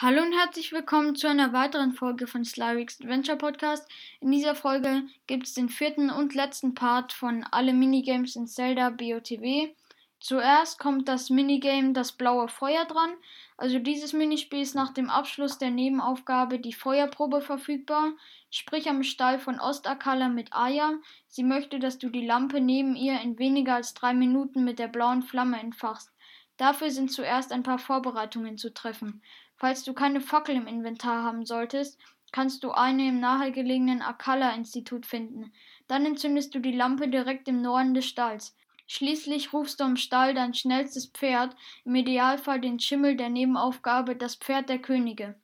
Hallo und herzlich willkommen zu einer weiteren Folge von Slyrix Adventure Podcast. In dieser Folge gibt es den vierten und letzten Part von alle Minigames in Zelda BOTW. Zuerst kommt das Minigame Das blaue Feuer dran. Also dieses Minispiel ist nach dem Abschluss der Nebenaufgabe die Feuerprobe verfügbar. Sprich am Stall von Ostakala mit Aya. Sie möchte, dass du die Lampe neben ihr in weniger als drei Minuten mit der blauen Flamme entfachst. Dafür sind zuerst ein paar Vorbereitungen zu treffen. Falls du keine Fackel im Inventar haben solltest, kannst du eine im nahegelegenen Akala-Institut finden. Dann entzündest du die Lampe direkt im Norden des Stalls. Schließlich rufst du am Stall dein schnellstes Pferd, im Idealfall den Schimmel der Nebenaufgabe, das Pferd der Könige.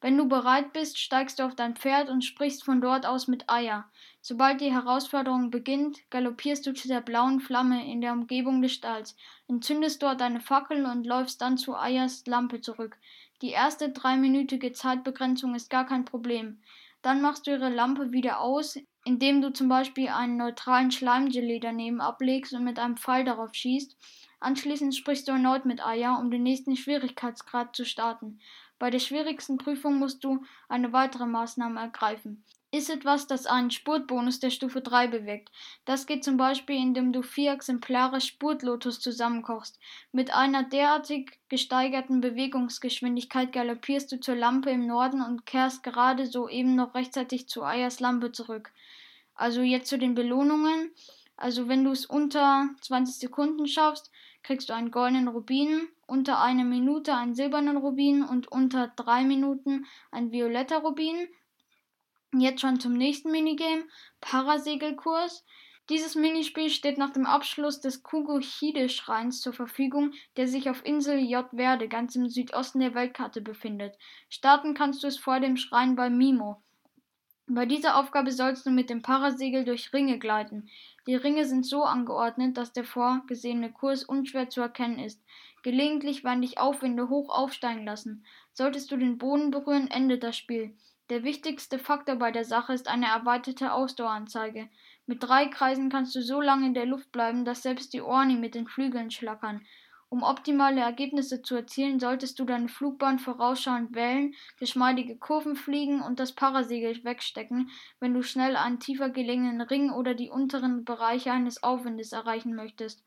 Wenn du bereit bist, steigst du auf dein Pferd und sprichst von dort aus mit Aya. Sobald die Herausforderung beginnt, galoppierst du zu der blauen Flamme in der Umgebung des Stalls, entzündest dort eine Fackel und läufst dann zu Ayas Lampe zurück. Die erste dreiminütige Zeitbegrenzung ist gar kein Problem. Dann machst du ihre Lampe wieder aus, indem du zum Beispiel einen neutralen Schleimgelee daneben ablegst und mit einem Pfeil darauf schießt. Anschließend sprichst du erneut mit Aya, um den nächsten Schwierigkeitsgrad zu starten. Bei der schwierigsten Prüfung musst du eine weitere Maßnahme ergreifen ist etwas, das einen Spurtbonus der Stufe 3 bewirkt. Das geht zum Beispiel, indem du vier Exemplare Spurtlotus zusammenkochst. Mit einer derartig gesteigerten Bewegungsgeschwindigkeit galoppierst du zur Lampe im Norden und kehrst gerade so eben noch rechtzeitig zu Ayers Lampe zurück. Also jetzt zu den Belohnungen. Also wenn du es unter 20 Sekunden schaffst, kriegst du einen goldenen Rubin, unter einer Minute einen silbernen Rubin und unter drei Minuten ein violetter Rubin. Jetzt schon zum nächsten Minigame, Parasegelkurs. Dieses Minispiel steht nach dem Abschluss des Kugohide-Schreins zur Verfügung, der sich auf Insel J. Verde ganz im Südosten der Weltkarte befindet. Starten kannst du es vor dem Schrein bei Mimo. Bei dieser Aufgabe sollst du mit dem Parasegel durch Ringe gleiten. Die Ringe sind so angeordnet, dass der vorgesehene Kurs unschwer zu erkennen ist. Gelegentlich werden dich Aufwinde hoch aufsteigen lassen. Solltest du den Boden berühren, endet das Spiel. Der wichtigste Faktor bei der Sache ist eine erweiterte Ausdaueranzeige. Mit drei Kreisen kannst du so lange in der Luft bleiben, dass selbst die Orni mit den Flügeln schlackern. Um optimale Ergebnisse zu erzielen, solltest du deine Flugbahn vorausschauend wählen, geschmeidige Kurven fliegen und das Parasegel wegstecken, wenn du schnell einen tiefer gelegenen Ring oder die unteren Bereiche eines Aufwindes erreichen möchtest.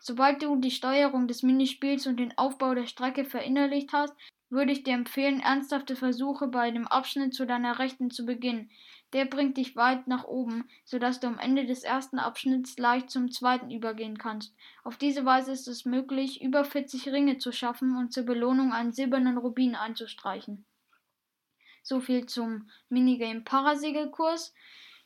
Sobald du die Steuerung des Minispiels und den Aufbau der Strecke verinnerlicht hast, würde ich dir empfehlen, ernsthafte Versuche bei dem Abschnitt zu deiner Rechten zu beginnen. Der bringt dich weit nach oben, sodass du am Ende des ersten Abschnitts leicht zum zweiten übergehen kannst. Auf diese Weise ist es möglich, über 40 Ringe zu schaffen und zur Belohnung einen silbernen Rubin einzustreichen. So viel zum Minigame Parasegelkurs.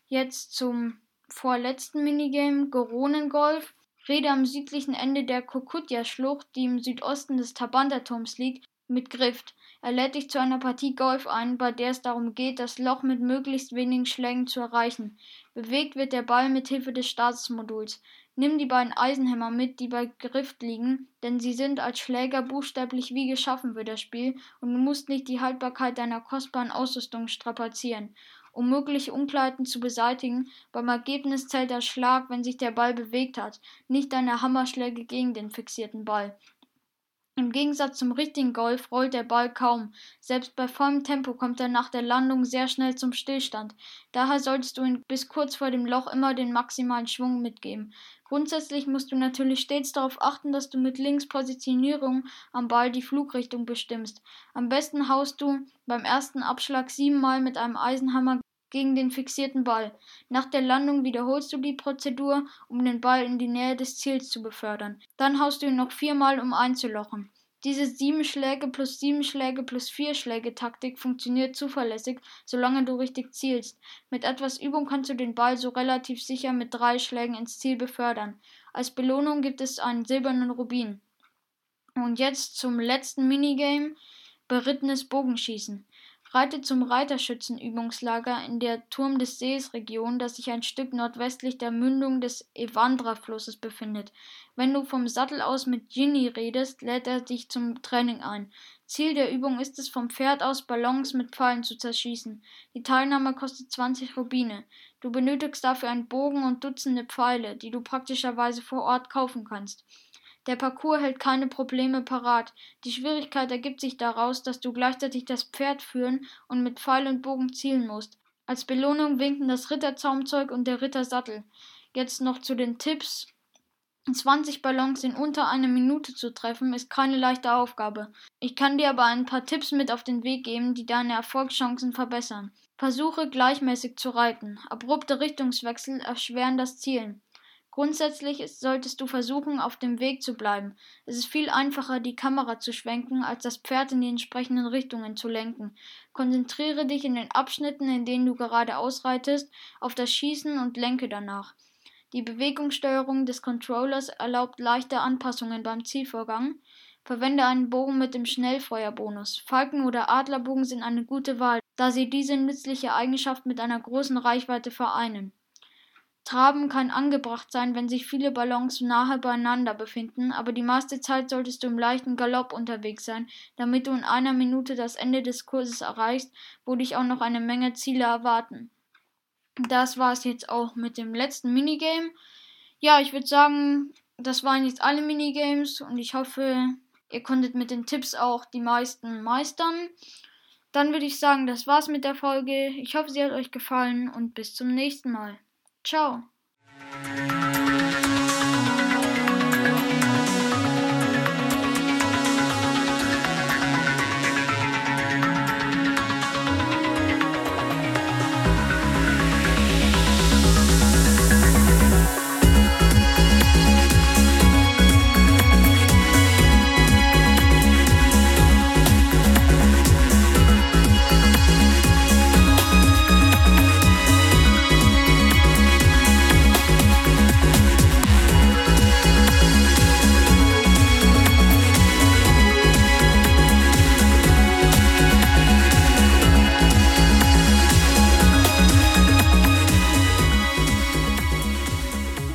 Jetzt zum vorletzten Minigame Goronengolf. Rede am südlichen Ende der Kokutja-Schlucht, die im Südosten des Tabanda-Turms liegt, mit Grift. Er lädt dich zu einer Partie Golf ein, bei der es darum geht, das Loch mit möglichst wenigen Schlägen zu erreichen. Bewegt wird der Ball mit Hilfe des Statusmoduls. Nimm die beiden Eisenhämmer mit, die bei Grift liegen, denn sie sind als Schläger buchstäblich wie geschaffen für das Spiel und du musst nicht die Haltbarkeit deiner kostbaren Ausrüstung strapazieren. Um mögliche Unklarheiten zu beseitigen, beim Ergebnis zählt der Schlag, wenn sich der Ball bewegt hat, nicht deine Hammerschläge gegen den fixierten Ball. Im Gegensatz zum richtigen Golf rollt der Ball kaum. Selbst bei vollem Tempo kommt er nach der Landung sehr schnell zum Stillstand. Daher solltest du ihn bis kurz vor dem Loch immer den maximalen Schwung mitgeben. Grundsätzlich musst du natürlich stets darauf achten, dass du mit Linkspositionierung am Ball die Flugrichtung bestimmst. Am besten haust du beim ersten Abschlag siebenmal mit einem Eisenhammer gegen den fixierten Ball. Nach der Landung wiederholst du die Prozedur, um den Ball in die Nähe des Ziels zu befördern. Dann haust du ihn noch viermal, um einzulochen. Diese sieben Schläge plus sieben Schläge plus vier Schläge Taktik funktioniert zuverlässig, solange du richtig zielst. Mit etwas Übung kannst du den Ball so relativ sicher mit drei Schlägen ins Ziel befördern. Als Belohnung gibt es einen silbernen Rubin. Und jetzt zum letzten Minigame berittenes Bogenschießen. Reite zum Reiterschützenübungslager in der Turm des Sees Region, das sich ein Stück nordwestlich der Mündung des Evandra-Flusses befindet. Wenn du vom Sattel aus mit Ginny redest, lädt er dich zum Training ein. Ziel der Übung ist es, vom Pferd aus Ballons mit Pfeilen zu zerschießen. Die Teilnahme kostet 20 Rubine. Du benötigst dafür einen Bogen und Dutzende Pfeile, die du praktischerweise vor Ort kaufen kannst. Der Parcours hält keine Probleme parat. Die Schwierigkeit ergibt sich daraus, dass du gleichzeitig das Pferd führen und mit Pfeil und Bogen zielen musst. Als Belohnung winken das Ritterzaumzeug und der Rittersattel. Jetzt noch zu den Tipps. 20 Ballons in unter einer Minute zu treffen, ist keine leichte Aufgabe. Ich kann dir aber ein paar Tipps mit auf den Weg geben, die deine Erfolgschancen verbessern. Versuche gleichmäßig zu reiten. Abrupte Richtungswechsel erschweren das Zielen. Grundsätzlich solltest du versuchen, auf dem Weg zu bleiben. Es ist viel einfacher, die Kamera zu schwenken, als das Pferd in die entsprechenden Richtungen zu lenken. Konzentriere dich in den Abschnitten, in denen du gerade ausreitest, auf das Schießen und lenke danach. Die Bewegungssteuerung des Controllers erlaubt leichte Anpassungen beim Zielvorgang. Verwende einen Bogen mit dem Schnellfeuerbonus. Falken- oder Adlerbogen sind eine gute Wahl, da sie diese nützliche Eigenschaft mit einer großen Reichweite vereinen. Traben kann angebracht sein, wenn sich viele Ballons nahe beieinander befinden, aber die meiste Zeit solltest du im leichten Galopp unterwegs sein, damit du in einer Minute das Ende des Kurses erreichst, wo dich auch noch eine Menge Ziele erwarten. Das war es jetzt auch mit dem letzten Minigame. Ja, ich würde sagen, das waren jetzt alle Minigames und ich hoffe, ihr konntet mit den Tipps auch die meisten meistern. Dann würde ich sagen, das war's mit der Folge. Ich hoffe, sie hat euch gefallen und bis zum nächsten Mal. Ciao.